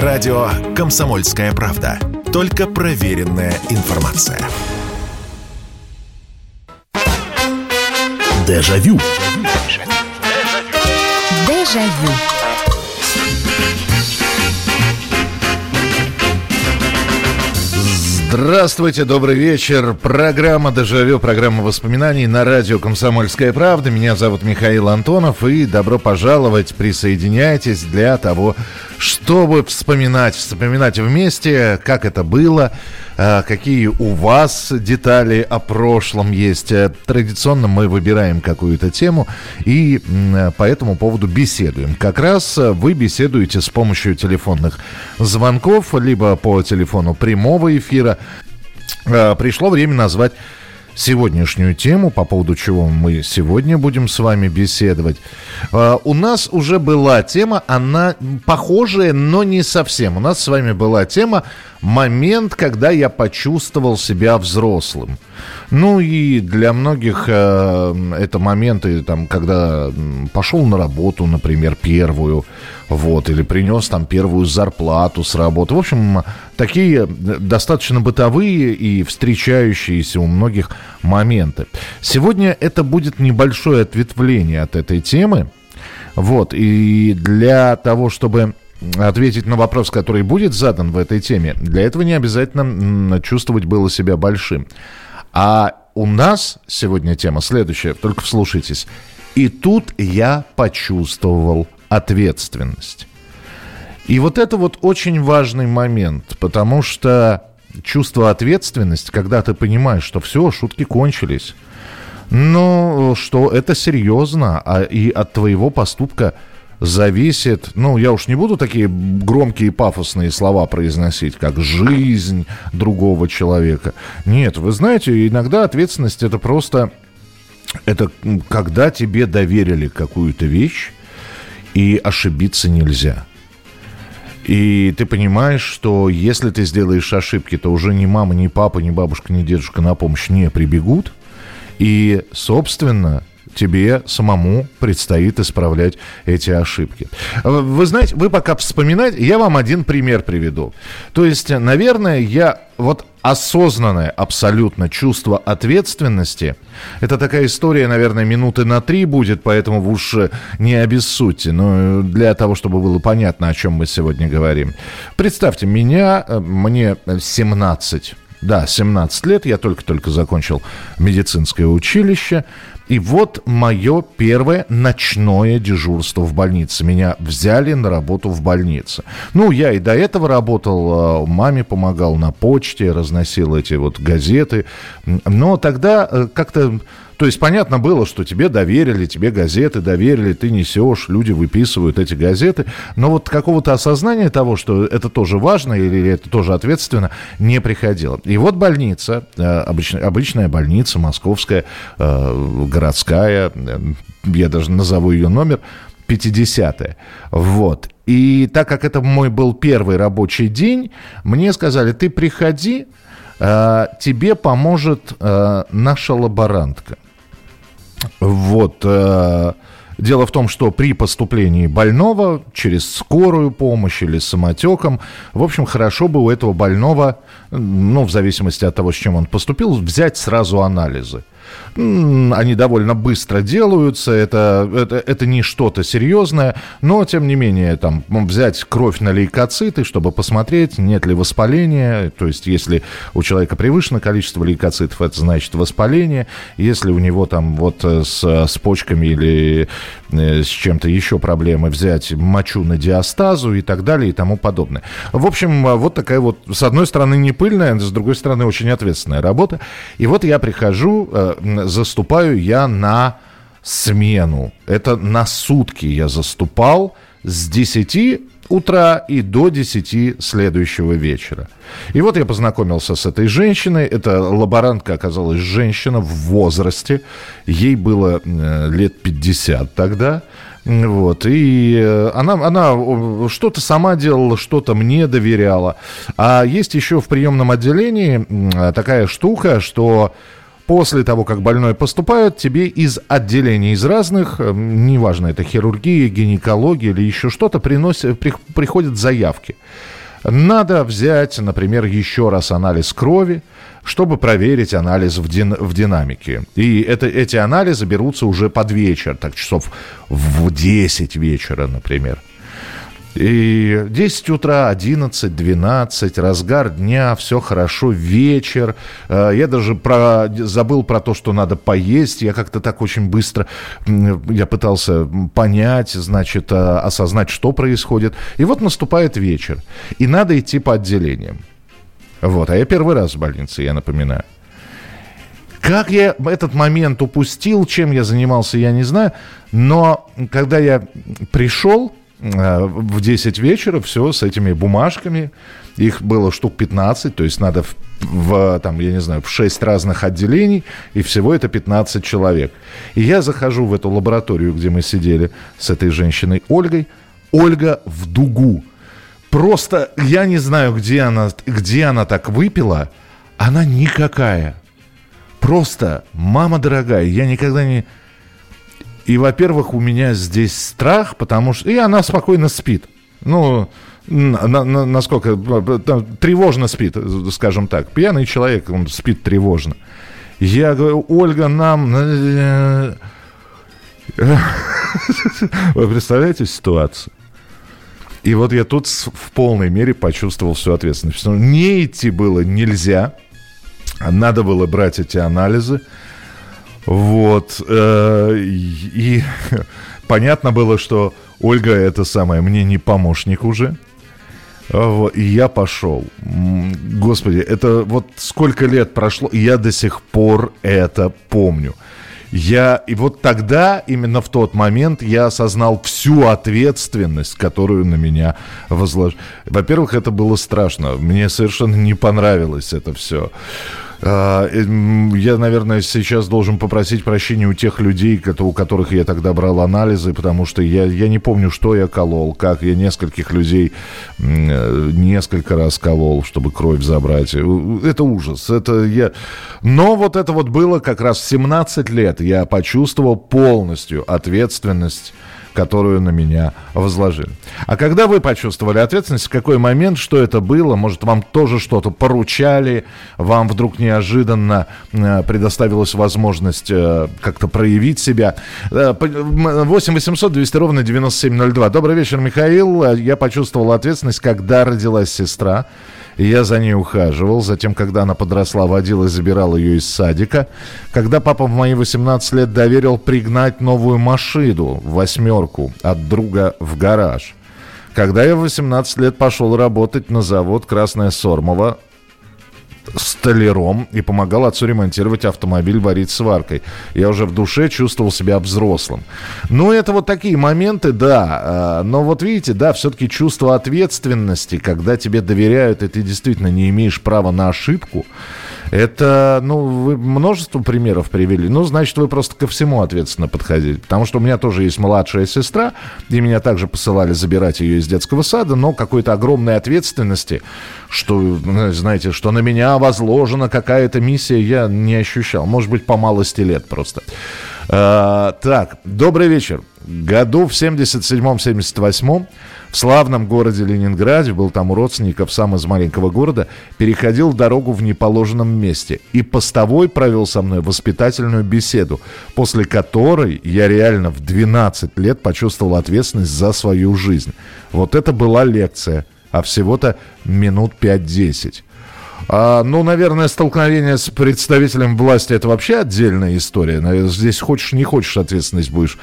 Радио «Комсомольская правда». Только проверенная информация. Дежавю. Дежавю. Здравствуйте, добрый вечер. Программа «Дежавю», программа воспоминаний на радио «Комсомольская правда». Меня зовут Михаил Антонов, и добро пожаловать, присоединяйтесь для того, чтобы вспоминать, вспоминать вместе, как это было, а, какие у вас детали о прошлом есть. Э, традиционно мы выбираем какую-то тему и по этому поводу беседуем. Как раз э, вы беседуете с помощью телефонных звонков, либо по телефону прямого эфира. Э, пришло время назвать сегодняшнюю тему, по поводу чего мы сегодня будем с вами беседовать. Uh, у нас уже была тема, она похожая, но не совсем. У нас с вами была тема «Момент, когда я почувствовал себя взрослым». Ну и для многих э, это моменты, там, когда пошел на работу, например, первую, вот, или принес там первую зарплату с работы. В общем, такие достаточно бытовые и встречающиеся у многих моменты. Сегодня это будет небольшое ответвление от этой темы. Вот, и для того, чтобы ответить на вопрос, который будет задан в этой теме, для этого не обязательно чувствовать было себя большим. А у нас сегодня тема следующая, только вслушайтесь. И тут я почувствовал ответственность. И вот это вот очень важный момент, потому что чувство ответственности, когда ты понимаешь, что все, шутки кончились, но что это серьезно, а и от твоего поступка – зависит, ну, я уж не буду такие громкие пафосные слова произносить, как жизнь другого человека. Нет, вы знаете, иногда ответственность это просто, это когда тебе доверили какую-то вещь, и ошибиться нельзя. И ты понимаешь, что если ты сделаешь ошибки, то уже ни мама, ни папа, ни бабушка, ни дедушка на помощь не прибегут. И, собственно, тебе самому предстоит исправлять эти ошибки. Вы знаете, вы пока вспоминаете, я вам один пример приведу. То есть, наверное, я вот осознанное абсолютно чувство ответственности. Это такая история, наверное, минуты на три будет, поэтому вы уж не обессудьте. Но для того, чтобы было понятно, о чем мы сегодня говорим. Представьте, меня, э, мне 17 да, 17 лет, я только-только закончил медицинское училище. И вот мое первое ночное дежурство в больнице. Меня взяли на работу в больнице. Ну, я и до этого работал, а, маме помогал на почте, разносил эти вот газеты. Но тогда э, как-то то есть понятно было, что тебе доверили, тебе газеты доверили, ты несешь, люди выписывают эти газеты. Но вот какого-то осознания того, что это тоже важно или это тоже ответственно, не приходило. И вот больница, э, обычная, обычная больница, московская, э, городская, э, я даже назову ее номер, 50-е. Вот. И так как это мой был первый рабочий день, мне сказали, ты приходи, тебе поможет наша лаборантка. Вот. Э, дело в том, что при поступлении больного через скорую помощь или самотеком, в общем, хорошо бы у этого больного, ну, в зависимости от того, с чем он поступил, взять сразу анализы. Они довольно быстро делаются, это, это, это не что-то серьезное, но, тем не менее, там, взять кровь на лейкоциты, чтобы посмотреть, нет ли воспаления, то есть, если у человека превышено количество лейкоцитов, это значит воспаление, если у него там вот э, с, с почками или э, с чем-то еще проблемы, взять мочу на диастазу и так далее и тому подобное. В общем, вот такая вот, с одной стороны, не пыльная, с другой стороны, очень ответственная работа. И вот я прихожу, э, заступаю я на смену. Это на сутки я заступал с 10 утра и до 10 следующего вечера. И вот я познакомился с этой женщиной. Эта лаборантка оказалась женщина в возрасте. Ей было э, лет 50 тогда. Вот, и э, она, она что-то сама делала, что-то мне доверяла. А есть еще в приемном отделении такая штука, что После того, как больной поступает, тебе из отделений из разных, э, неважно, это хирургия, гинекология или еще что-то, приносят, при, приходят заявки. Надо взять, например, еще раз анализ крови, чтобы проверить анализ в, дин, в динамике. И это, эти анализы берутся уже под вечер, так часов в 10 вечера, например. И 10 утра, 11, 12, разгар дня, все хорошо, вечер. Э, я даже про, забыл про то, что надо поесть. Я как-то так очень быстро, я пытался понять, значит, э, осознать, что происходит. И вот наступает вечер. И надо идти по отделениям. Вот, а я первый раз в больнице, я напоминаю. Как я этот момент упустил, чем я занимался, я не знаю. Но когда я пришел, в 10 вечера все с этими бумажками. Их было штук 15, то есть надо в, в, там, я не знаю, в 6 разных отделений, и всего это 15 человек. И я захожу в эту лабораторию, где мы сидели с этой женщиной Ольгой. Ольга в дугу. Просто я не знаю, где она, где она так выпила. Она никакая. Просто, мама дорогая, я никогда не и, во-первых, у меня здесь страх, потому что... И она спокойно спит. Ну, на, на, насколько... Тревожно спит, скажем так. Пьяный человек, он спит тревожно. Я говорю, Ольга, нам... Вы представляете ситуацию? И вот я тут в полной мере почувствовал всю ответственность. Не идти было нельзя. Надо было брать эти анализы. Вот. Э, и понятно было, что Ольга это самое, мне не помощник уже. Вот, и я пошел. Господи, это вот сколько лет прошло, и я до сих пор это помню. Я, и вот тогда, именно в тот момент, я осознал всю ответственность, которую на меня возложили. Во-первых, это было страшно. Мне совершенно не понравилось это все. А, я, наверное, сейчас должен попросить прощения у тех людей, у которых я тогда брал анализы, потому что я, я не помню, что я колол, как. Я нескольких людей э, несколько раз колол, чтобы кровь забрать. Э, это ужас. Это я... Но вот это вот было как раз в 17 лет. Я почувствовал полностью ответственность которую на меня возложили. А когда вы почувствовали ответственность, в какой момент, что это было? Может, вам тоже что-то поручали, вам вдруг неожиданно э, предоставилась возможность э, как-то проявить себя? 8 800 200 ровно 9702. Добрый вечер, Михаил. Я почувствовал ответственность, когда родилась сестра. И я за ней ухаживал. Затем, когда она подросла, водил и забирал ее из садика. Когда папа в мои 18 лет доверил пригнать новую машину, восьмерку, от друга в гараж. Когда я в 18 лет пошел работать на завод «Красная Сормова», столяром и помогал отцу ремонтировать автомобиль, варить сваркой. Я уже в душе чувствовал себя взрослым. Ну, это вот такие моменты, да. А, но вот видите, да, все-таки чувство ответственности, когда тебе доверяют, и ты действительно не имеешь права на ошибку, это, ну, вы множество примеров привели. Ну, значит, вы просто ко всему ответственно подходите. Потому что у меня тоже есть младшая сестра, и меня также посылали забирать ее из детского сада, но какой-то огромной ответственности, что, знаете, что на меня возложена какая-то миссия, я не ощущал. Может быть, по малости лет просто. А, так, добрый вечер. Году в 77-78 в славном городе Ленинграде, был там у родственников, сам из маленького города, переходил дорогу в неположенном месте. И постовой провел со мной воспитательную беседу, после которой я реально в 12 лет почувствовал ответственность за свою жизнь. Вот это была лекция, а всего-то минут 5-10. А, ну, наверное, столкновение с представителем власти это вообще отдельная история. Здесь хочешь, не хочешь, ответственность будешь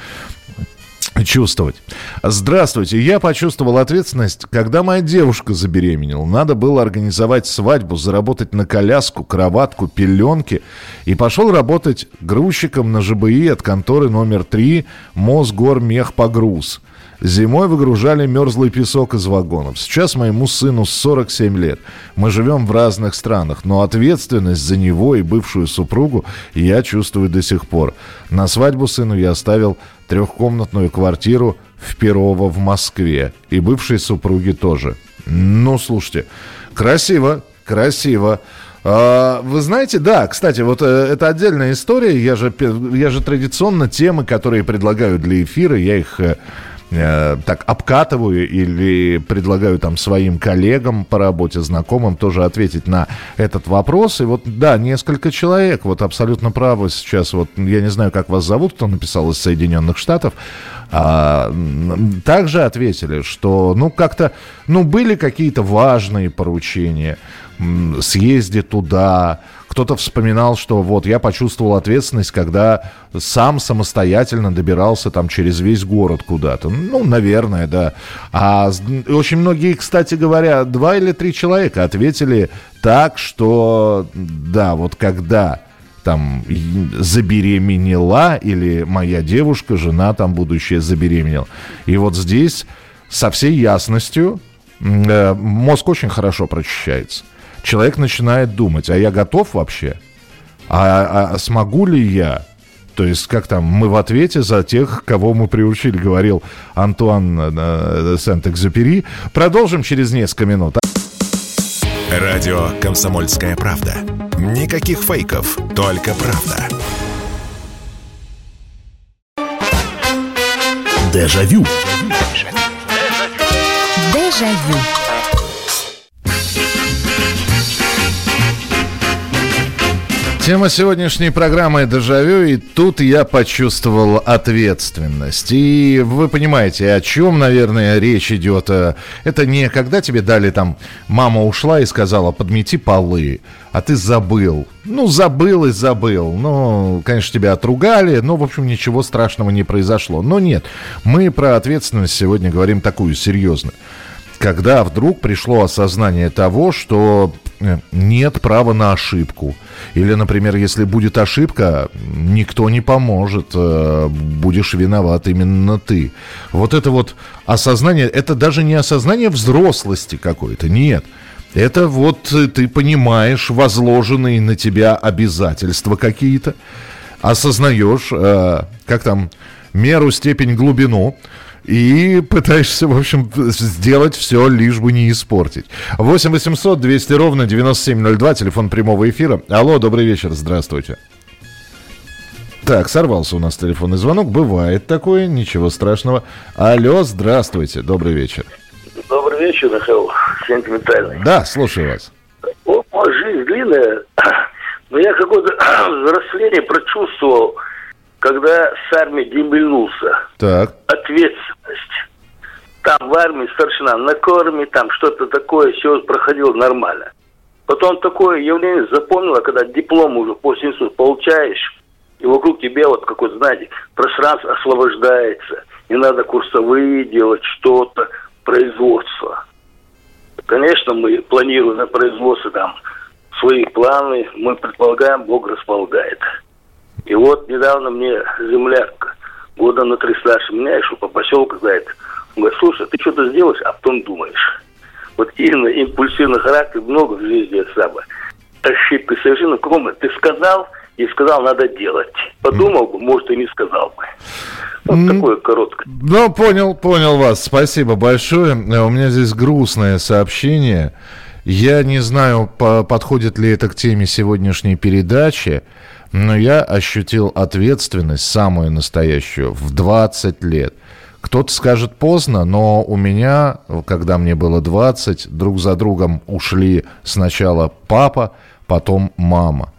чувствовать. Здравствуйте. Я почувствовал ответственность, когда моя девушка забеременела. Надо было организовать свадьбу, заработать на коляску, кроватку, пеленки. И пошел работать грузчиком на ЖБИ от конторы номер 3 Мосгормехпогруз. Зимой выгружали мерзлый песок из вагонов. Сейчас моему сыну 47 лет. Мы живем в разных странах, но ответственность за него и бывшую супругу я чувствую до сих пор. На свадьбу сыну я оставил трехкомнатную квартиру в Перово в Москве. И бывшей супруге тоже. Ну, слушайте, красиво, красиво. А, вы знаете, да, кстати, вот э, это отдельная история. Я же, я же традиционно темы, которые предлагаю для эфира, я их э, так обкатываю или предлагаю там своим коллегам по работе, знакомым тоже ответить на этот вопрос. И вот, да, несколько человек, вот абсолютно правы сейчас, вот я не знаю, как вас зовут, кто написал из Соединенных Штатов, а, также ответили, что, ну, как-то, ну, были какие-то важные поручения, съезди туда. Кто-то вспоминал, что вот я почувствовал ответственность, когда сам самостоятельно добирался там через весь город куда-то. Ну, наверное, да. А очень многие, кстати говоря, два или три человека ответили так, что да, вот когда там забеременела или моя девушка, жена там будущая забеременела. И вот здесь со всей ясностью э, мозг очень хорошо прочищается человек начинает думать, а я готов вообще? А, а смогу ли я? То есть, как там, мы в ответе за тех, кого мы приучили, говорил Антуан э, э Сент-Экзюпери. Продолжим через несколько минут. Радио «Комсомольская правда». Никаких фейков, только правда. Дежавю. Дежавю. Дежавю. Тема сегодняшней программы «Дежавю», и тут я почувствовал ответственность. И вы понимаете, о чем, наверное, речь идет. Это не когда тебе дали там, мама ушла и сказала, подмети полы, а ты забыл. Ну, забыл и забыл. Ну, конечно, тебя отругали, но, в общем, ничего страшного не произошло. Но нет, мы про ответственность сегодня говорим такую серьезную когда вдруг пришло осознание того, что нет права на ошибку. Или, например, если будет ошибка, никто не поможет, э, будешь виноват именно ты. Вот это вот осознание, это даже не осознание взрослости какой-то, нет. Это вот э, ты понимаешь возложенные на тебя обязательства какие-то, осознаешь, как там, меру, степень, глубину, и пытаешься, в общем, сделать все, лишь бы не испортить. 8 800 200 ровно 9702, телефон прямого эфира. Алло, добрый вечер, здравствуйте. Так, сорвался у нас телефонный звонок. Бывает такое, ничего страшного. Алло, здравствуйте, добрый вечер. Добрый вечер, Михаил, сентиментальный. Да, слушаю вас. Вот, жизнь длинная, но я какое-то взросление прочувствовал – когда с армии дембельнулся. Так. Ответственность. Там в армии старшина на корме, там что-то такое, все проходило нормально. Потом такое явление запомнило, когда диплом уже после института получаешь, и вокруг тебя вот какое-то, знаете, пространство освобождается. Не надо курсовые делать, что-то, производство. Конечно, мы планируем на производство там свои планы, мы предполагаем, Бог располагает. И вот недавно мне земляк, года на три старше меня, еще по поселку знает, он говорит, слушай, ты что-то сделаешь, а потом думаешь. Вот именно импульсивный характер много в жизни самое. Ошибка совершенно каком ты сказал, и сказал, надо делать. Подумал бы, может, и не сказал бы. Вот mm. такое короткое. Ну, понял, понял вас. Спасибо большое. Э, у меня здесь грустное сообщение. Я не знаю, по подходит ли это к теме сегодняшней передачи но я ощутил ответственность, самую настоящую, в 20 лет. Кто-то скажет поздно, но у меня, когда мне было 20, друг за другом ушли сначала папа, потом мама.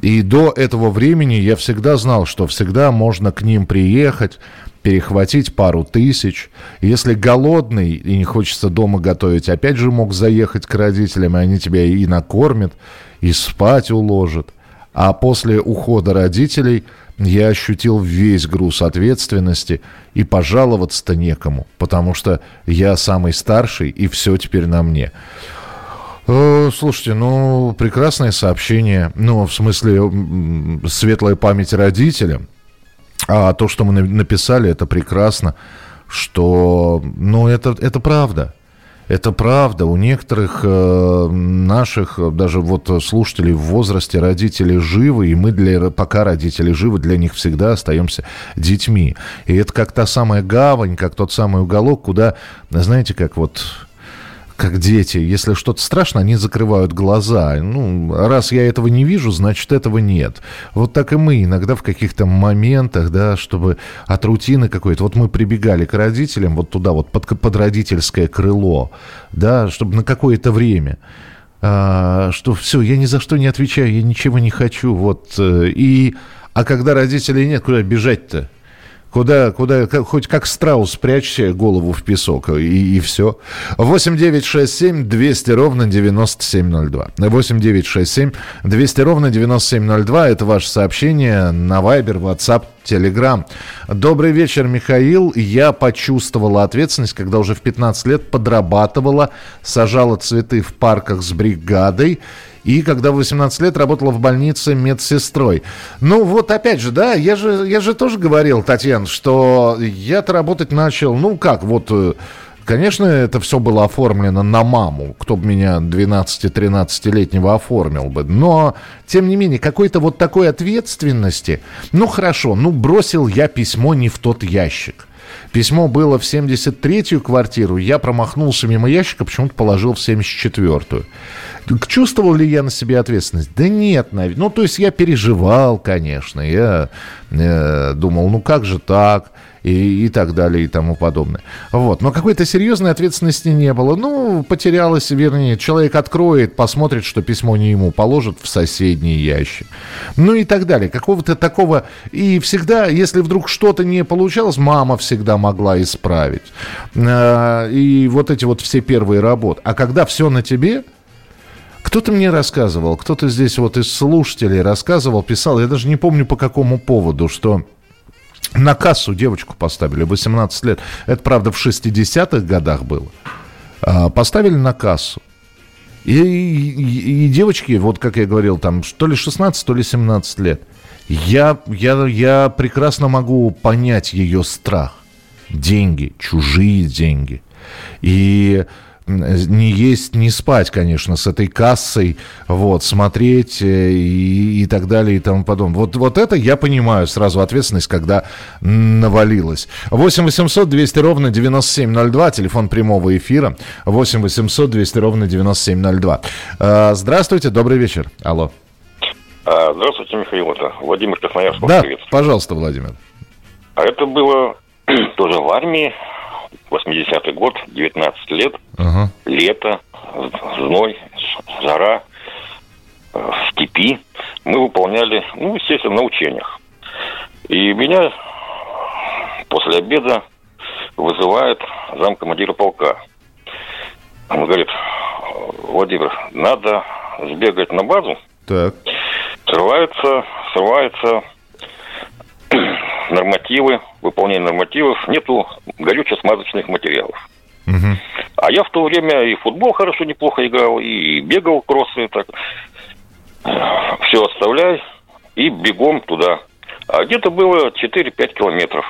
И до этого времени я всегда знал, что всегда можно к ним приехать, перехватить пару тысяч. Если голодный и не хочется дома готовить, опять же мог заехать к родителям, и они тебя и накормят, и спать уложат. А после ухода родителей я ощутил весь груз ответственности и пожаловаться-то некому, потому что я самый старший, и все теперь на мне. Э, слушайте, ну, прекрасное сообщение, ну, в смысле, светлая память родителям. А то, что мы написали, это прекрасно, что, ну, это, это правда. Это правда. У некоторых э, наших, даже вот слушателей в возрасте родители живы, и мы для, пока родители живы, для них всегда остаемся детьми. И это как та самая гавань, как тот самый уголок, куда, знаете, как вот как дети. Если что-то страшно, они закрывают глаза. Ну, раз я этого не вижу, значит, этого нет. Вот так и мы иногда в каких-то моментах, да, чтобы от рутины какой-то... Вот мы прибегали к родителям, вот туда вот, под, под родительское крыло, да, чтобы на какое-то время а, что все, я ни за что не отвечаю, я ничего не хочу, вот, э, и, а когда родителей нет, куда бежать-то? Куда, куда, хоть как страус прячься голову в песок, и, и все. 8 9 6 7 200 ровно 9702. 8 9 6 7 200 ровно 9702. Это ваше сообщение на Viber, WhatsApp, Telegram. Добрый вечер, Михаил. Я почувствовала ответственность, когда уже в 15 лет подрабатывала, сажала цветы в парках с бригадой и когда в 18 лет работала в больнице медсестрой. Ну вот опять же, да, я же, я же тоже говорил, Татьяна, что я-то работать начал, ну как, вот... Э, конечно, это все было оформлено на маму, кто бы меня 12-13-летнего оформил бы. Но, тем не менее, какой-то вот такой ответственности. Ну, хорошо, ну, бросил я письмо не в тот ящик. Письмо было в 73-ю квартиру, я промахнулся мимо ящика, почему-то положил в 74-ю. Чувствовал ли я на себе ответственность? Да нет, наверное. Ну, то есть я переживал, конечно. Я э, думал, ну как же так? И, и так далее, и тому подобное. Вот. Но какой-то серьезной ответственности не было. Ну, потерялось, вернее, человек откроет, посмотрит, что письмо не ему, положит в соседний ящик. Ну и так далее. Какого-то такого... И всегда, если вдруг что-то не получалось, мама всегда могла исправить. Э, и вот эти вот все первые работы. А когда все на тебе, кто-то мне рассказывал, кто-то здесь вот из слушателей рассказывал, писал, я даже не помню по какому поводу, что на кассу девочку поставили, 18 лет. Это, правда, в 60-х годах было. А, поставили на кассу. И, и, и девочки, вот как я говорил, там то ли 16, то ли 17 лет. Я, я, я прекрасно могу понять ее страх. Деньги, чужие деньги. И не есть, не спать, конечно, с этой кассой, вот, смотреть э, и, и так далее и тому подобное. Вот, вот это я понимаю сразу ответственность, когда навалилась. 8 800 200 ровно 9702, телефон прямого эфира. 8 800 200 ровно 9702. А, здравствуйте, добрый вечер. Алло. А, здравствуйте, Михаил, это Владимир Красноярск. Да, привет. пожалуйста, Владимир. А это было тоже в армии, 80-й год, 19 лет, ага. лето, зной, жара, э, в степи. Мы выполняли, ну, естественно, на учениях. И меня после обеда вызывает замкомандира полка. Он говорит, Владимир, надо сбегать на базу. Так. Срывается, срывается нормативы, выполнение нормативов, нету горюче-смазочных материалов. Угу. А я в то время и футбол хорошо, неплохо играл, и бегал кроссы, так. Все оставляй и бегом туда. А где-то было 4-5 километров.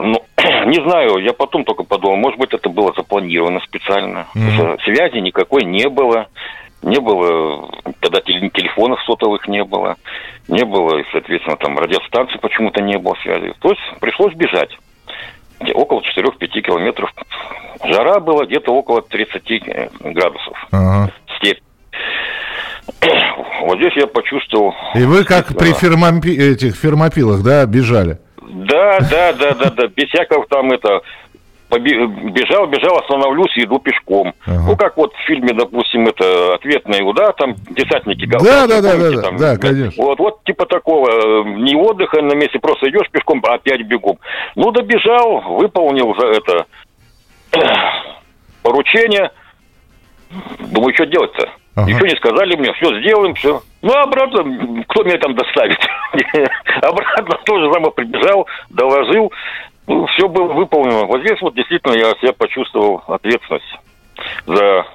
Ну, не знаю, я потом только подумал, может быть, это было запланировано специально. Mm-hmm. Связи никакой не было не было, тогда телефонов сотовых не было, не было, соответственно, там радиостанции почему-то не было связи. То есть пришлось бежать. Около 4-5 километров. Жара была где-то около 30 э, градусов. Ага. Степь. Вот здесь я почувствовал... И вы как при фермопи... этих фермопилах, да, бежали? Да, да, да, да, да. Без всякого там это бежал, бежал, остановлюсь и иду пешком. Ага. Ну, как вот в фильме, допустим, это «Ответный удар», там десантники Да, да, да, да, там, да, конечно. Вот, вот типа такого, не отдыха на месте, просто идешь пешком, а опять бегом. Ну, добежал, выполнил за это поручение. Думаю, что делать-то? Ага. Ничего не сказали мне, все сделаем, все. Ну, обратно, кто меня там доставит? обратно тоже самое прибежал, доложил. Ну, все было выполнено. Вот здесь вот действительно я себя почувствовал ответственность за,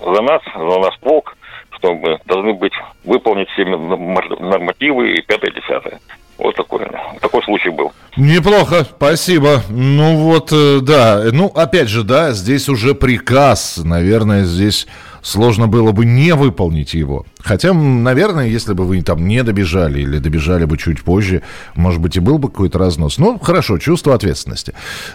за нас, за наш полк, что мы должны быть, выполнить все нормативы и пятое, десятое. Вот такой, такой случай был. Неплохо, спасибо. Ну вот, э, да, ну опять же, да, здесь уже приказ, наверное, здесь сложно было бы не выполнить его. Хотя, наверное, если бы вы там не добежали или добежали бы чуть позже, может быть, и был бы какой-то разнос. Ну, хорошо, чувство ответственности.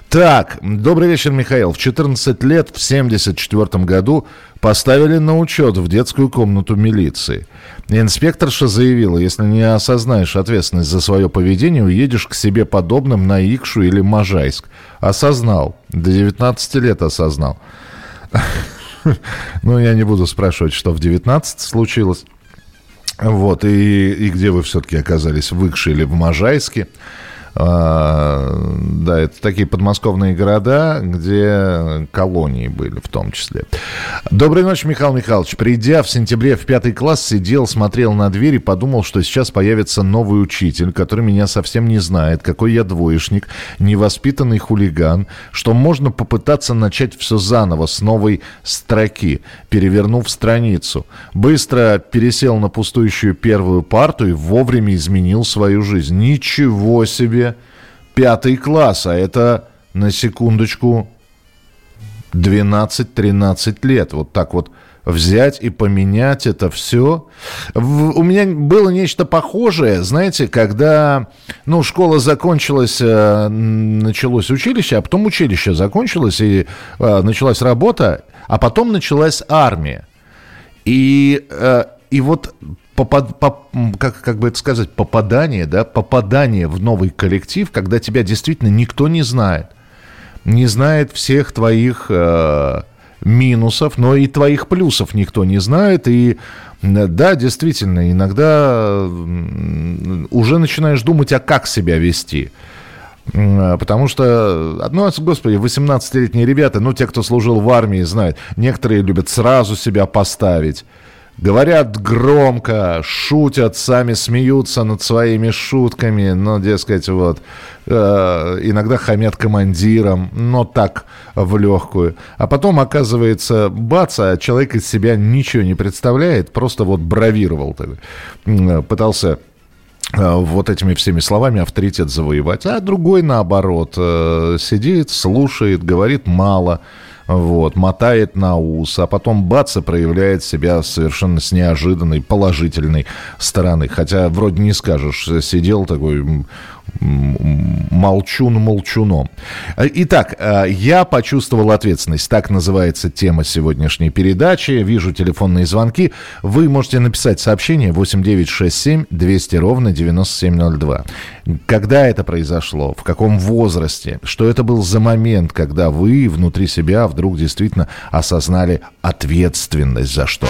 Так, добрый вечер, Михаил. В 14 лет, в 74 году поставили на учет в детскую комнату милиции. Инспекторша заявила, если не осознаешь ответственность за свое поведение, уедешь к себе подобным на Икшу или Можайск. Осознал. До 19 лет осознал. Ну, я не буду спрашивать, что в 19 случилось. Вот, и, и где вы все-таки оказались, в Икше или в Можайске. А, да, это такие подмосковные города, где колонии были в том числе. Доброй ночи, Михаил Михайлович. Придя в сентябре в пятый класс, сидел, смотрел на дверь и подумал, что сейчас появится новый учитель, который меня совсем не знает, какой я двоечник, невоспитанный хулиган, что можно попытаться начать все заново с новой строки, перевернув страницу. Быстро пересел на пустующую первую парту и вовремя изменил свою жизнь. Ничего себе! Пятый класс, а это, на секундочку, 12-13 лет. Вот так вот взять и поменять это все. У меня было нечто похожее, знаете, когда, ну, школа закончилась, э, началось училище, а потом училище закончилось, и э, началась работа, а потом началась армия. И, э, и вот попад, поп, как, как бы это сказать, попадание, да, попадание в новый коллектив, когда тебя действительно никто не знает. Не знает всех твоих э, минусов, но и твоих плюсов никто не знает. И да, действительно, иногда уже начинаешь думать, а как себя вести. Потому что, ну, господи, 18-летние ребята, ну, те, кто служил в армии, знают, некоторые любят сразу себя поставить Говорят громко, шутят, сами смеются над своими шутками, но, дескать, вот, э, иногда хамят командирам, но так, в легкую. А потом, оказывается, бац, а человек из себя ничего не представляет, просто вот бравировал, пытался э, вот этими всеми словами авторитет завоевать. А другой, наоборот, э, сидит, слушает, говорит мало – вот, мотает на ус, а потом бац, и проявляет себя совершенно с неожиданной положительной стороны. Хотя вроде не скажешь, сидел такой молчун молчуном. Итак, э, я почувствовал ответственность. Так называется тема сегодняшней передачи. Вижу телефонные звонки. Вы можете написать сообщение 8967 200 ровно 9702. Когда это произошло? В каком возрасте? Что это был за момент, когда вы внутри себя вдруг действительно осознали ответственность за что?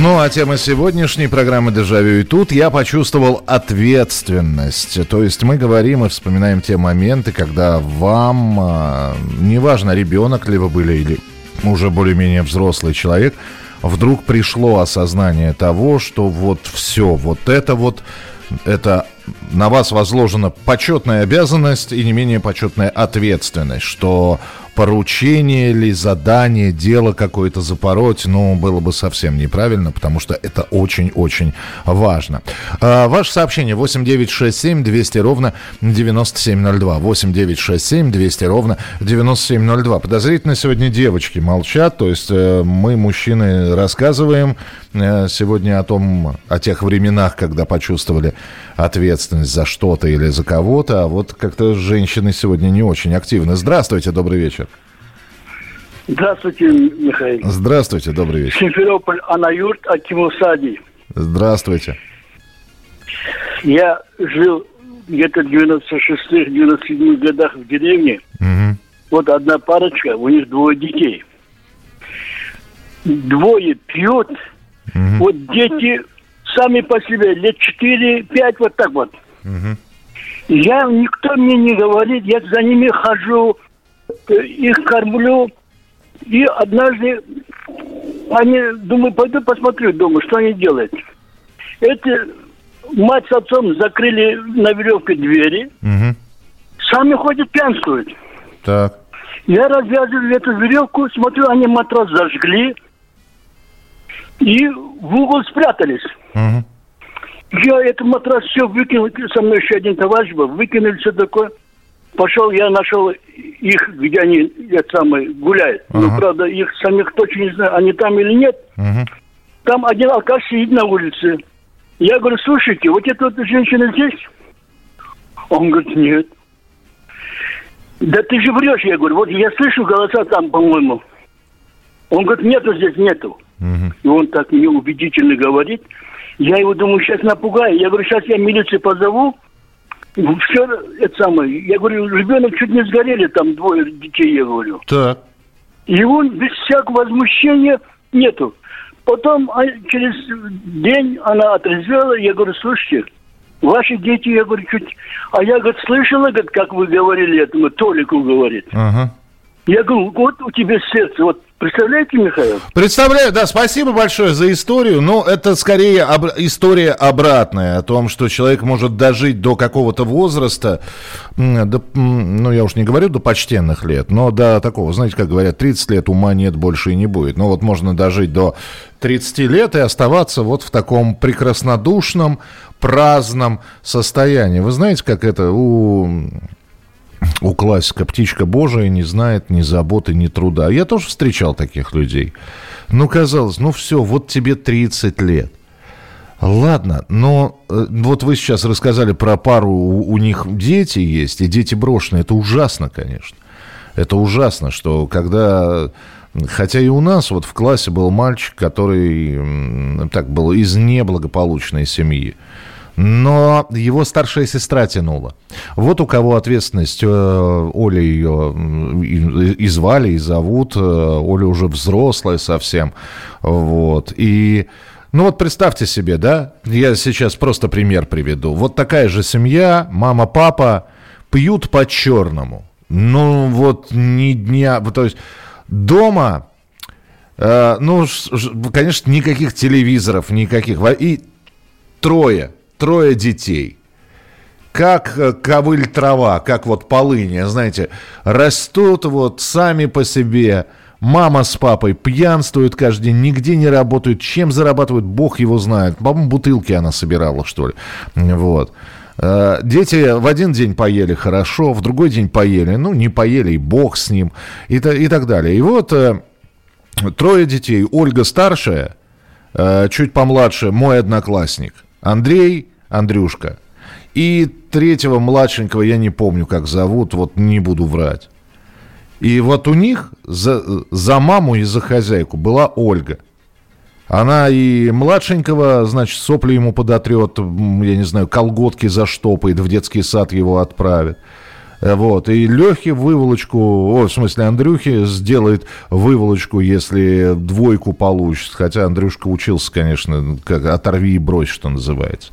Ну, а тема сегодняшней программы «Дежавю» и тут я почувствовал ответственность. То есть мы говорим и вспоминаем те моменты, когда вам, а, неважно, ребенок ли вы были или уже более-менее взрослый человек, вдруг пришло осознание того, что вот все, вот это вот, это на вас возложена почетная обязанность и не менее почетная ответственность, что поручение ли, задание, дело какое-то запороть, ну, было бы совсем неправильно, потому что это очень-очень важно. А, ваше сообщение 8967 200 ровно 9702. 8967 200 ровно 9702. Подозрительно сегодня девочки молчат, то есть э, мы, мужчины, рассказываем э, сегодня о том, о тех временах, когда почувствовали ответственность за что-то или за кого-то, а вот как-то женщины сегодня не очень активны. Здравствуйте, добрый вечер. Здравствуйте, Михаил. Здравствуйте, добрый вечер. Симферополь, Анаюрт, Акимусади. Здравствуйте. Я жил где-то в 96-97 годах в деревне. Угу. Вот одна парочка, у них двое детей. Двое пьют. Угу. Вот дети сами по себе, лет 4-5, вот так вот. Угу. Я, никто мне не говорит, я за ними хожу, их кормлю, и однажды они, думаю, пойду посмотрю дома, что они делают. Эти мать с отцом закрыли на веревке двери. Угу. Сами ходят, пьянствуют. Так. Я развязываю эту веревку, смотрю, они матрас зажгли и в угол спрятались. Угу. Я этот матрас все выкинул, со мной еще один товарищ был, выкинули все такое. Пошел, я нашел их, где они, я самый, гуляют. Uh-huh. Ну, правда, их самих точно не знаю, они там или нет. Uh-huh. Там один алкаш сидит на улице. Я говорю, слушайте, вот эта вот женщина здесь? Он говорит, нет. Да ты же врешь, я говорю, вот я слышу голоса там, по-моему. Он говорит, нету здесь, нету. Uh-huh. И он так неубедительно говорит. Я его думаю, сейчас напугаю. Я говорю, сейчас я милицию позову. Все это самое. Я говорю, ребенок чуть не сгорели, там двое детей, я говорю. Так. И он без всякого возмущения нету. Потом а, через день она отрезвела, я говорю, слушайте, ваши дети, я говорю, чуть... А я, говорит, слышала, как вы говорили этому, Толику говорит. Ага. Я говорю, вот у тебя сердце, вот Представляете, Михаил? Представляю, да, спасибо большое за историю. Но это скорее об, история обратная, о том, что человек может дожить до какого-то возраста, до, ну, я уж не говорю до почтенных лет, но до такого, знаете, как говорят, 30 лет ума нет, больше и не будет. Но вот можно дожить до 30 лет и оставаться вот в таком прекраснодушном, праздном состоянии. Вы знаете, как это у у классика «Птичка Божия не знает ни заботы, ни труда». Я тоже встречал таких людей. Ну, казалось, ну все, вот тебе 30 лет. Ладно, но э, вот вы сейчас рассказали про пару, у, у них дети есть, и дети брошенные. Это ужасно, конечно. Это ужасно, что когда... Хотя и у нас вот в классе был мальчик, который так был из неблагополучной семьи но его старшая сестра тянула. Вот у кого ответственность. Э, Оля ее и звали, и зовут. Э, Оля уже взрослая совсем. Вот. И... Ну вот представьте себе, да, я сейчас просто пример приведу. Вот такая же семья, мама, папа пьют по-черному. Ну вот ни дня, то есть дома, э, ну, конечно, никаких телевизоров, никаких. И трое, трое детей. Как э, ковыль трава, как вот полыни, знаете, растут вот сами по себе. Мама с папой пьянствуют каждый день, нигде не работают. Чем зарабатывают, бог его знает. По-моему, бутылки она собирала, что ли. Вот. Э, дети в один день поели хорошо, в другой день поели, ну, не поели, и бог с ним, и, и так далее. И вот э, трое детей. Ольга старшая, чуть помладше, мой одноклассник – Андрей, Андрюшка. И третьего младшенького я не помню, как зовут, вот не буду врать. И вот у них за, за маму и за хозяйку была Ольга. Она и младшенького, значит, сопли ему подотрет, я не знаю, колготки заштопает, в детский сад его отправит. Э, вот. И Лехе выволочку, о, в смысле Андрюхе сделает выволочку, если двойку получит. Хотя Андрюшка учился, конечно, как оторви и брось, что называется.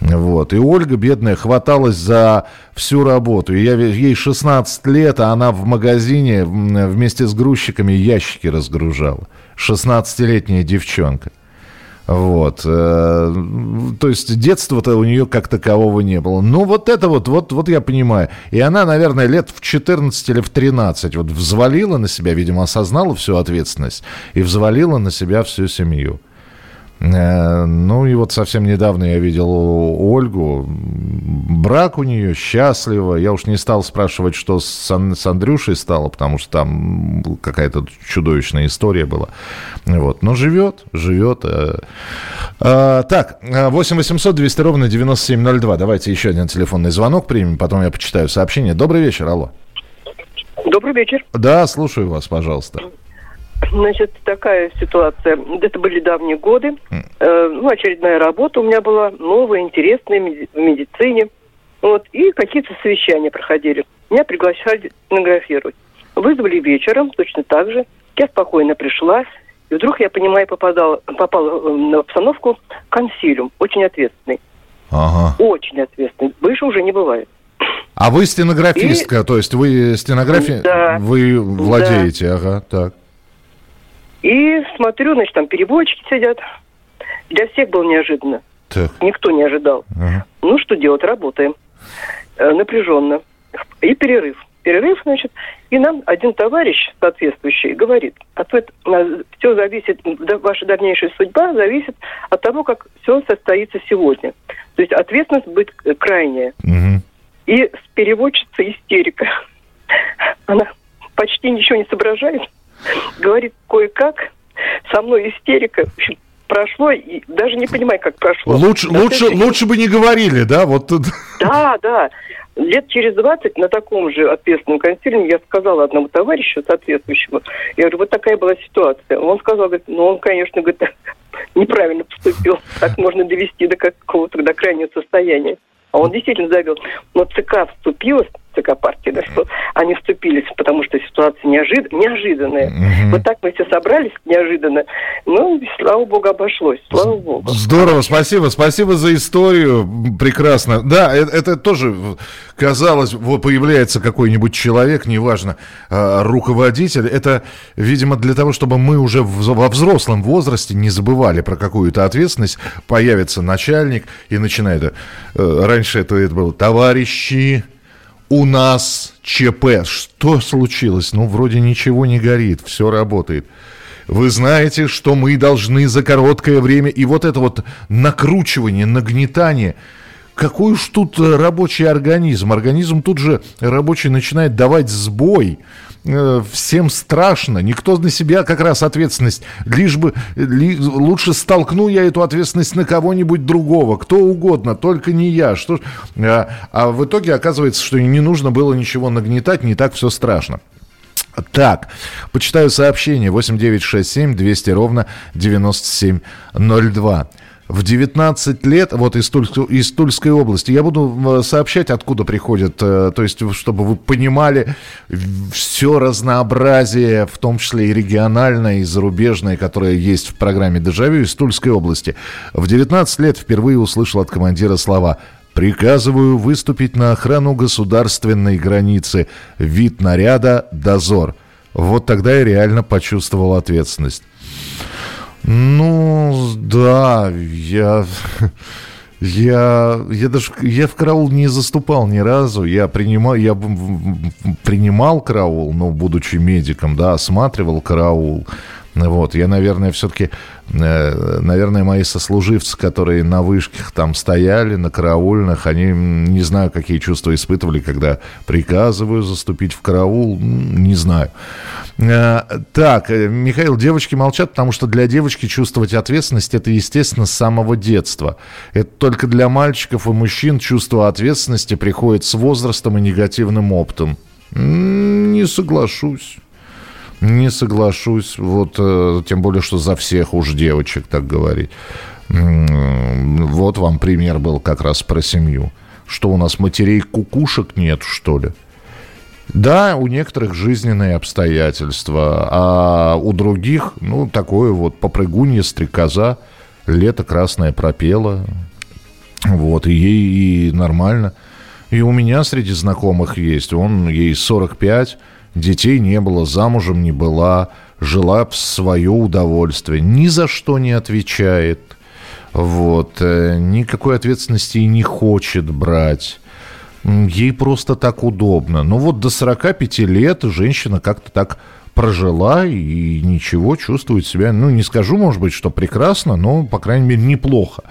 Вот. И Ольга, бедная, хваталась за всю работу. Я, ей 16 лет, а она в магазине вместе с грузчиками ящики разгружала. 16-летняя девчонка. Вот. Э, то есть детства-то у нее как такового не было. Ну, вот это вот, вот, вот я понимаю. И она, наверное, лет в 14 или в 13 вот взвалила на себя, видимо, осознала всю ответственность и взвалила на себя всю семью. Э, ну и вот совсем недавно я видел Ольгу. Брак у нее счастливо. Я уж не стал спрашивать, что с, с Андрюшей стало, потому что там какая-то чудовищная история была. Вот. Но живет, живет. Э. А, так, 8 800 200 ровно 9702. Давайте еще один телефонный звонок примем, потом я почитаю сообщение. Добрый вечер, алло. Добрый вечер. Да, слушаю вас, пожалуйста. Значит, такая ситуация. Это были давние годы. Э, ну, очередная работа у меня была, новая, интересная, в медицине. Вот, и какие-то совещания проходили. Меня приглашали фотографировать. Вызвали вечером, точно так же. Я спокойно пришла. И вдруг, я понимаю, попадала, попала на обстановку консилиум, очень ответственный. Ага. Очень ответственный. Выше уже не бывает. А вы стенографистка, и... то есть вы стенография, да. вы владеете, да. ага, так. И смотрю, значит, там переводчики сидят. Для всех было неожиданно. Так. Никто не ожидал. Ага. Ну, что делать? Работаем. Э, напряженно. И перерыв. Перерыв, значит, и нам один товарищ соответствующий говорит, ответ, все зависит, ваша дальнейшая судьба зависит от того, как все состоится сегодня. То есть ответственность будет крайняя. Угу. И переводчица истерика. Она почти ничего не соображает, говорит кое-как, со мной истерика. В общем, прошло, и даже не понимаю, как прошло. Лучше, лучше, лучше бы не говорили, да? Вот тут. Да, да. Лет через 20 на таком же ответственном консилиуме я сказала одному товарищу соответствующему, я говорю, вот такая была ситуация. Он сказал, говорит, ну он, конечно, говорит, неправильно поступил. Так можно довести до какого-то до крайнего состояния. А он действительно завел. Но ЦК вступилась ЦК партии, да, что они вступились, потому что ситуация неожид... неожиданная. Угу. Вот так мы все собрались неожиданно. Ну, слава богу, обошлось. Слава богу. Здорово, спасибо. Спасибо за историю. Прекрасно. Да, это, это тоже, казалось, вот появляется какой-нибудь человек, неважно, а, руководитель. Это, видимо, для того, чтобы мы уже во взрослом возрасте не забывали про какую-то ответственность. Появится начальник и начинает... Э, раньше это, это было товарищи, у нас ЧП. Что случилось? Ну, вроде ничего не горит, все работает. Вы знаете, что мы должны за короткое время... И вот это вот накручивание, нагнетание... Какой уж тут рабочий организм? Организм тут же рабочий начинает давать сбой. Э, всем страшно, никто на себя как раз ответственность, лишь бы ли, лучше столкну я эту ответственность на кого-нибудь другого, кто угодно, только не я. Что, а, а в итоге оказывается, что не нужно было ничего нагнетать, не так все страшно. Так, почитаю сообщение 8967 200 ровно 9702 в 19 лет, вот из, Тульской, из Тульской области, я буду э, сообщать, откуда приходят, э, то есть, чтобы вы понимали все разнообразие, в том числе и региональное, и зарубежное, которое есть в программе «Дежавю» из Тульской области. В 19 лет впервые услышал от командира слова «Приказываю выступить на охрану государственной границы. Вид наряда – дозор». Вот тогда я реально почувствовал ответственность. Ну, да, я... Я, я даже я в караул не заступал ни разу. Я принимал, я принимал караул, но будучи медиком, да, осматривал караул. Вот, я, наверное, все-таки, э, наверное, мои сослуживцы, которые на вышках там стояли, на караульных, они, не знаю, какие чувства испытывали, когда приказываю заступить в караул, не знаю. Э, так, э, Михаил, девочки молчат, потому что для девочки чувствовать ответственность, это, естественно, с самого детства. Это только для мальчиков и мужчин чувство ответственности приходит с возрастом и негативным опытом. Не соглашусь. Не соглашусь, вот э, тем более, что за всех уж девочек так говорить. Вот вам пример был как раз про семью. Что у нас матерей кукушек нет, что ли? Да, у некоторых жизненные обстоятельства, а у других, ну, такое вот попрыгунье, стрекоза, лето красное пропело, вот, и ей и нормально. И у меня среди знакомых есть, он, ей 45, детей не было, замужем не была, жила в свое удовольствие, ни за что не отвечает, вот, э, никакой ответственности и не хочет брать. Ей просто так удобно. Ну вот до 45 лет женщина как-то так прожила и ничего, чувствует себя, ну, не скажу, может быть, что прекрасно, но, по крайней мере, неплохо.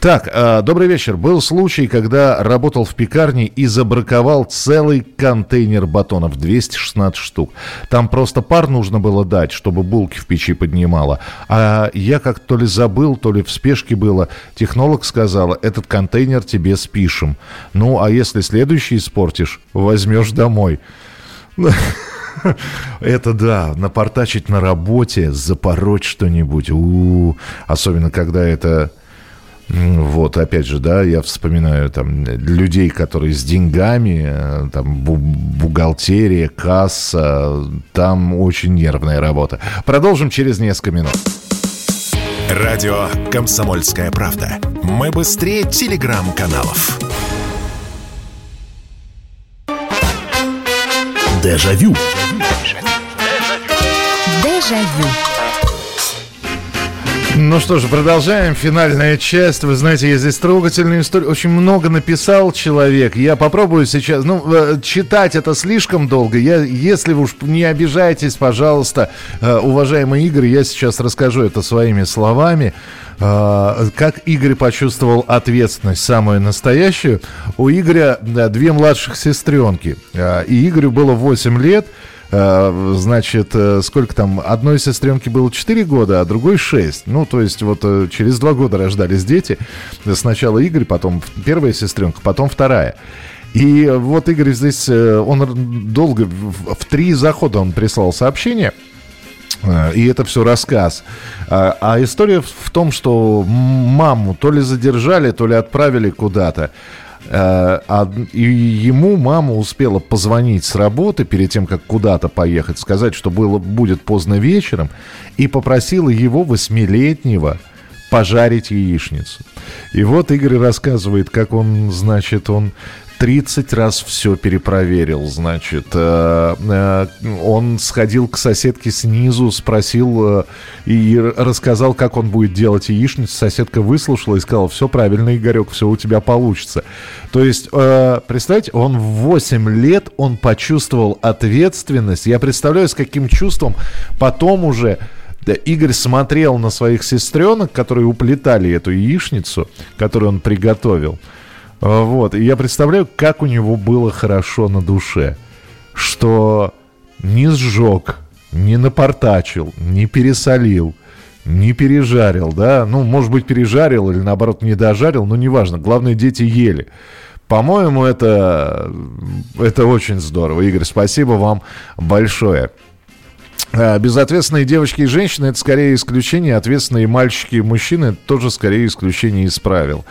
Так, э, добрый вечер. Был случай, когда работал в пекарне и забраковал целый контейнер батонов, 216 штук. Там просто пар нужно было дать, чтобы булки в печи поднимала. А я как то ли забыл, то ли в спешке было. Технолог сказала, этот контейнер тебе спишем. Ну, а если следующий испортишь, возьмешь домой. Это да, напортачить на работе, запороть что-нибудь. У-у-у. Особенно, когда это... Вот, опять же, да, я вспоминаю там людей, которые с деньгами, э, там бухгалтерия, касса, там очень нервная работа. Продолжим через несколько минут. Радио «Комсомольская правда». Мы быстрее телеграм-каналов. Дежавю. Дежавю. Ну что же, продолжаем. Финальная часть. Вы знаете, я здесь трогательную историю. Очень много написал человек. Я попробую сейчас... Ну, э, читать это слишком долго. Я, если вы уж не обижаетесь, пожалуйста, э, уважаемый Игорь, я сейчас расскажу это своими словами. Э, как Игорь почувствовал ответственность, самую настоящую. У Игоря две младших сестренки. И Игорю было 8 лет. Э, значит, э, сколько там, одной сестренке было 4 года, а другой 6. Ну, то есть вот э, через 2 года рождались дети. Сначала Игорь, потом первая сестренка, потом вторая. И вот Игорь здесь, он долго, в три захода он прислал сообщение. И это все рассказ. А, а история в том, что маму то ли задержали, то ли отправили куда-то. А, и ему мама успела позвонить с работы перед тем, как куда-то поехать, сказать, что было, будет поздно вечером, и попросила его восьмилетнего пожарить яичницу. И вот Игорь рассказывает, как он, значит, он 30 раз все перепроверил, значит. Э, э, он сходил к соседке снизу, спросил э, и рассказал, как он будет делать яичницу. Соседка выслушала и сказала, все правильно, Игорек, все у тебя получится. То есть, представьте, он в 8 лет, он почувствовал ответственность. Я представляю, с каким чувством потом уже... Игорь смотрел на своих сестренок, которые уплетали эту яичницу, которую он приготовил. А, вот. И я представляю, как у него было хорошо на душе. Что не сжег, не напортачил, не пересолил, не пережарил, да? Ну, может быть, пережарил или, наоборот, не дожарил, но неважно. Главное, дети ели. По-моему, это, это очень здорово. Игорь, спасибо вам большое. А, безответственные девочки и женщины это скорее исключение, ответственные мальчики и мужчины это тоже скорее исключение из правил.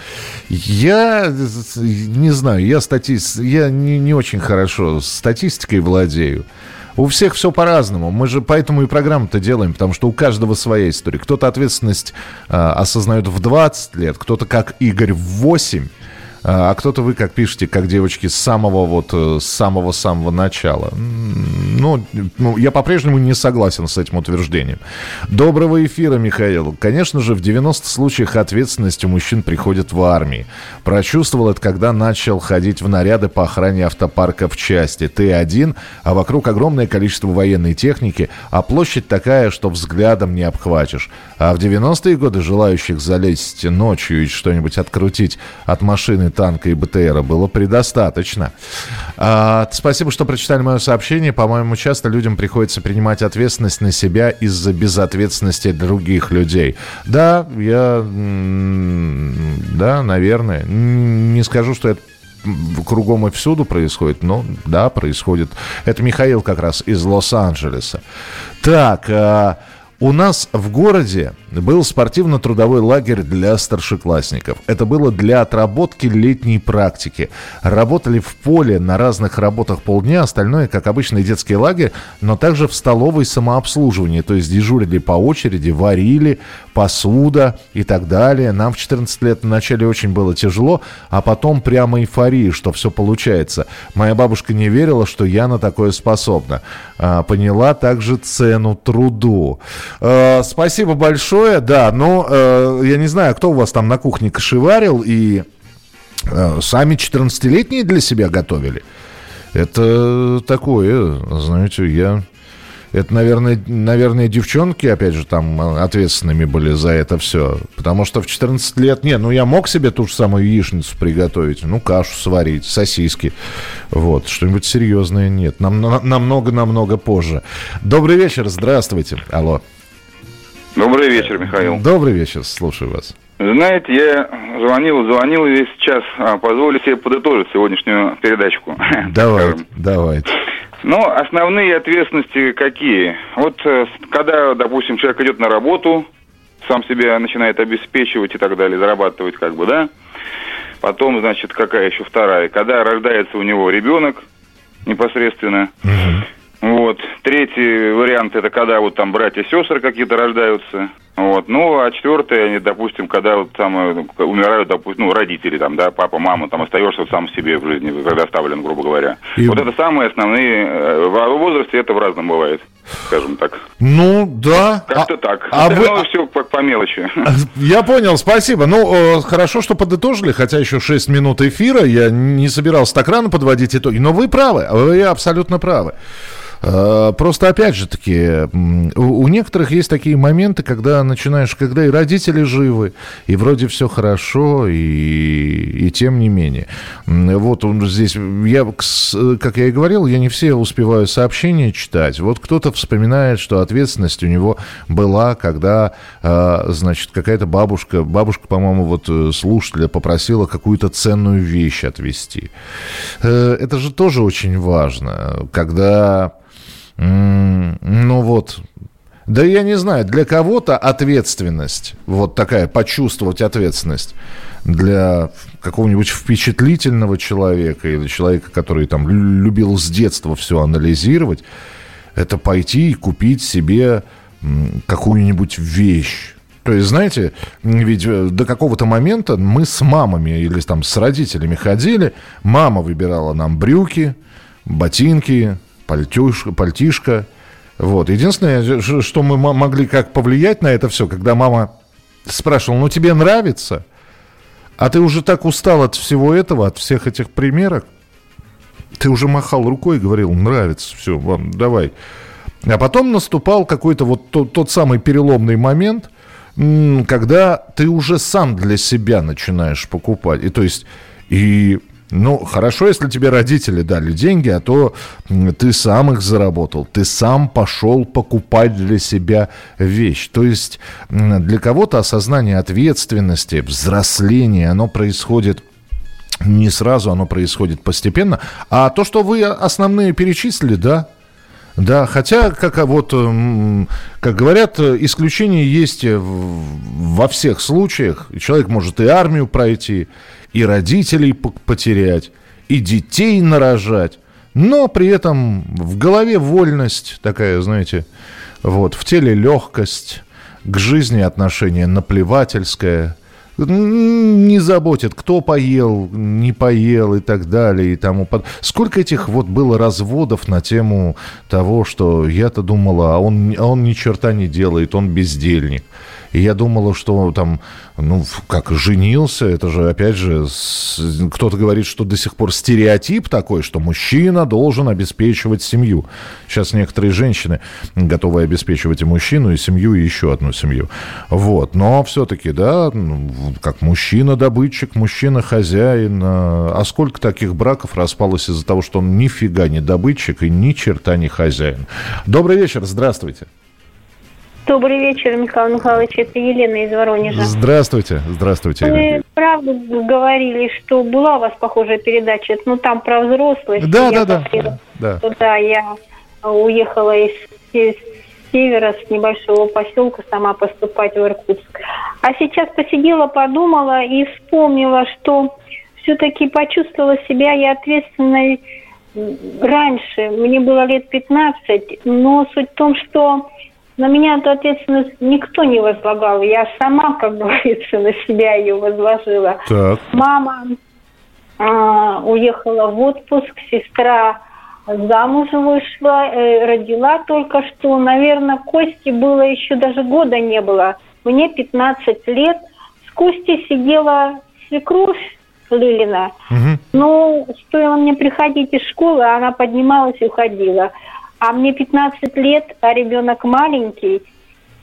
Я не знаю, я, статист, я не, не очень хорошо статистикой владею. У всех все по-разному. Мы же поэтому и программу-то делаем, потому что у каждого своя история. Кто-то ответственность э, осознает в 20 лет, кто-то как Игорь в 8. А, а кто-то вы, как пишете, как девочки с самого вот, э, с самого-самого начала. Ну, ну, я по-прежнему не согласен с этим утверждением. Доброго эфира, Михаил. Конечно же, в 90 случаях ответственность у мужчин приходит в армии. Прочувствовал это, когда начал ходить в наряды по охране автопарка в части. Ты один, а вокруг огромное количество военной техники, а площадь такая, что взглядом не обхватишь. А в 90-е годы желающих залезть ночью и что-нибудь открутить от машины танка и БТРа было предостаточно. А, спасибо, что прочитали мое сообщение. По-моему, часто людям приходится принимать ответственность на себя из-за безответственности других людей. Да, я... Да, наверное. Не скажу, что это кругом и всюду происходит, но да, происходит. Это Михаил как раз из Лос-Анджелеса. Так, а, у нас в городе был спортивно-трудовой лагерь для старшеклассников. Это было для отработки летней практики. Работали в поле на разных работах полдня, остальное, как обычный детский лагерь, но также в столовой самообслуживании. То есть дежурили по очереди, варили, посуда и так далее. Нам в 14 лет вначале очень было тяжело, а потом прямо эйфория, что все получается. Моя бабушка не верила, что я на такое способна. А, поняла также цену труду. Э, спасибо большое. Да, но э, я не знаю, кто у вас там на кухне кошеварил и э, сами 14-летние для себя готовили. Это такое, знаете, я это, наверное, наверное, девчонки, опять же, там ответственными были за это все. Потому что в 14 лет, не, ну я мог себе ту же самую яичницу приготовить, ну кашу сварить, сосиски. Вот, что-нибудь серьезное нет. Нам, намного-намного позже. Добрый вечер, здравствуйте. Алло. Добрый вечер, Михаил. Добрый вечер, слушаю вас. Знаете, я звонил, звонил весь час. А, позволю себе подытожить сегодняшнюю передачку. Давайте, давайте. Ну, основные ответственности какие? Вот э, когда, допустим, человек идет на работу, сам себя начинает обеспечивать и так далее, зарабатывать как бы, да? Потом, значит, какая еще вторая? Когда рождается у него ребенок непосредственно, угу. вот, Вот. Третий вариант это когда вот там братья и сестры какие-то рождаются. Вот. Ну, а четвертое, они, допустим, когда вот там э, умирают, допустим, ну, родители, там, да, папа, мама, там остаешься сам себе в жизни, предоставлен, грубо говоря. И... Вот это самые основные, э, в возрасте это в разном бывает, скажем так. Ну, да. Как-то а, так. А вы... все по, по мелочи. Я понял, спасибо. Ну, хорошо, что подытожили, хотя еще 6 минут эфира, я не собирался так рано подводить итоги, но вы правы, вы абсолютно правы. Э, просто, опять же таки, у некоторых есть такие моменты, когда начинаешь, когда и родители живы, и вроде все хорошо, и, и тем не менее. Вот он здесь, я, как я и говорил, я не все успеваю сообщения читать. Вот кто-то вспоминает, что ответственность у него была, когда, э, значит, какая-то бабушка, бабушка, по-моему, вот э, слушателя попросила какую-то ценную вещь отвезти. Это же тоже очень важно, когда ну вот, да я не знаю, для кого-то ответственность, вот такая, почувствовать ответственность для какого-нибудь впечатлительного человека или человека, который там любил с детства все анализировать, это пойти и купить себе какую-нибудь вещь. То есть, знаете, ведь э, до какого-то момента мы с мамами или там с родителями ходили, мама выбирала нам брюки, ботинки, пальтюш, пальтишко. Вот. Единственное, что мы могли как повлиять на это все, когда мама спрашивала, ну тебе нравится? А ты уже так устал от всего этого, от всех этих примерок? Ты уже махал рукой и говорил, нравится, все, вам, давай. А потом наступал какой-то вот тот, тот самый переломный момент, когда ты уже сам для себя начинаешь покупать. И то есть, и ну, хорошо, если тебе родители дали деньги, а то ты сам их заработал, ты сам пошел покупать для себя вещь. То есть для кого-то осознание ответственности, взросление, оно происходит не сразу, оно происходит постепенно. А то, что вы основные перечислили, да, да, хотя, как а вот, как говорят, исключения есть во всех случаях. Человек может и армию пройти, и родителей потерять, и детей нарожать, но при этом в голове вольность такая, знаете, вот, в теле легкость, к жизни отношение наплевательское, не заботит, кто поел, не поел и так далее и тому под... Сколько этих вот было разводов на тему того, что я-то думала, а он, а он ни черта не делает, он бездельник. И я думала, что там, ну, как женился, это же, опять же, кто-то говорит, что до сих пор стереотип такой, что мужчина должен обеспечивать семью. Сейчас некоторые женщины готовы обеспечивать и мужчину, и семью, и еще одну семью. Вот. Но все-таки, да, ну, как мужчина-добытчик, мужчина-хозяин. А, а сколько таких браков распалось из-за того, что он нифига не добытчик и ни черта не хозяин. Добрый вечер, здравствуйте. Добрый вечер, Михаил Михайлович. Это Елена из Воронежа. Здравствуйте. Здравствуйте. Вы правду говорили, что была у вас похожая передача, ну там про взрослых. Да, да, да, да, да. Да, я уехала из, из севера, с небольшого поселка, сама поступать в Иркутск. А сейчас посидела, подумала и вспомнила, что все-таки почувствовала себя я ответственной раньше. Мне было лет 15, но суть в том, что на меня эту ответственность никто не возлагал. Я сама, как говорится, на себя ее возложила. Так. Мама э, уехала в отпуск, сестра замуж вышла, э, родила только что. Наверное, Кости было еще даже года не было. Мне 15 лет. С Костей сидела свекровь Лилина. Угу. Ну, стоило мне приходить из школы, она поднималась и уходила а мне 15 лет, а ребенок маленький,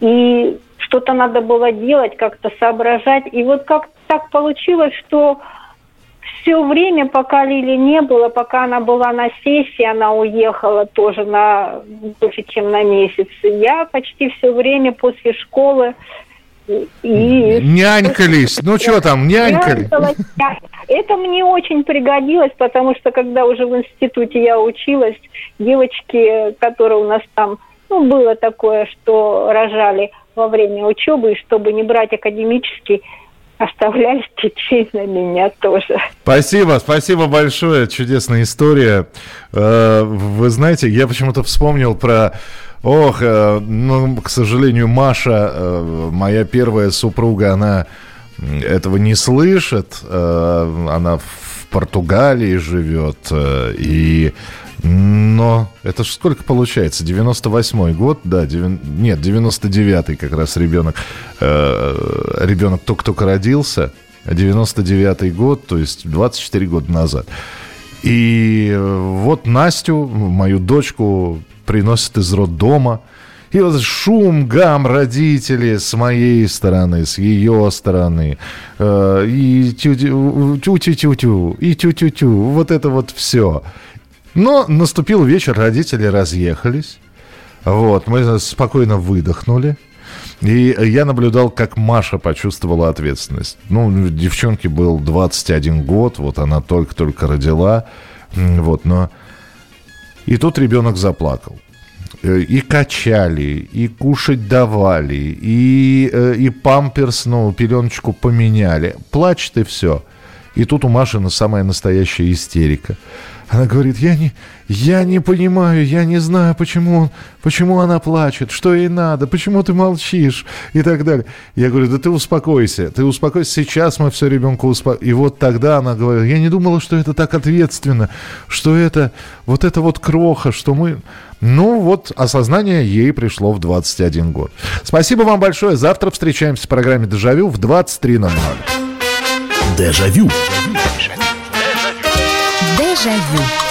и что-то надо было делать, как-то соображать. И вот как так получилось, что все время, пока Лили не было, пока она была на сессии, она уехала тоже на больше, чем на месяц. Я почти все время после школы и... Нянькались. Ну что там, нянькали? Это мне очень пригодилось, потому что когда уже в институте я училась, девочки, которые у нас там, ну, было такое, что рожали во время учебы, и чтобы не брать академический, оставляли детей на меня тоже. Спасибо, спасибо большое. Чудесная история. Э, вы знаете, я почему-то вспомнил про... Ох, э, ну, к сожалению, Маша, э, моя первая супруга, она этого не слышит. Она в Португалии живет. И но это же сколько получается? 98-й год, да, 9, нет, 99-й как раз ребенок, э, ребенок только-только родился, 99-й год, то есть 24 года назад. И вот Настю, мою дочку, приносят из роддома. И вот шум, гам родители с моей стороны, с ее стороны. Э, и тю-тю-тю-тю, и тю-тю-тю. Вот это вот все. Но наступил вечер, родители разъехались. Вот, мы спокойно выдохнули. И я наблюдал, как Маша почувствовала ответственность. Ну, девчонке был 21 год, вот она только-только родила. Вот, но... И тут ребенок заплакал. Э, и качали, и кушать давали, и, э, и памперс, ну, пеленочку поменяли. Плачет и все. И тут у Маши самая настоящая истерика. Она говорит, я не, я не понимаю, я не знаю, почему, он, почему она плачет, что ей надо, почему ты молчишь и так далее. Я говорю, да ты успокойся, ты успокойся, сейчас мы все ребенку успокоим. И вот тогда она говорит, я не думала, что это так ответственно, что это вот это вот кроха, что мы... Ну вот, осознание ей пришло в 21 год. Спасибо вам большое. Завтра встречаемся в программе «Дежавю» в 23.00. Дежавю. Дежавю. Evangelho.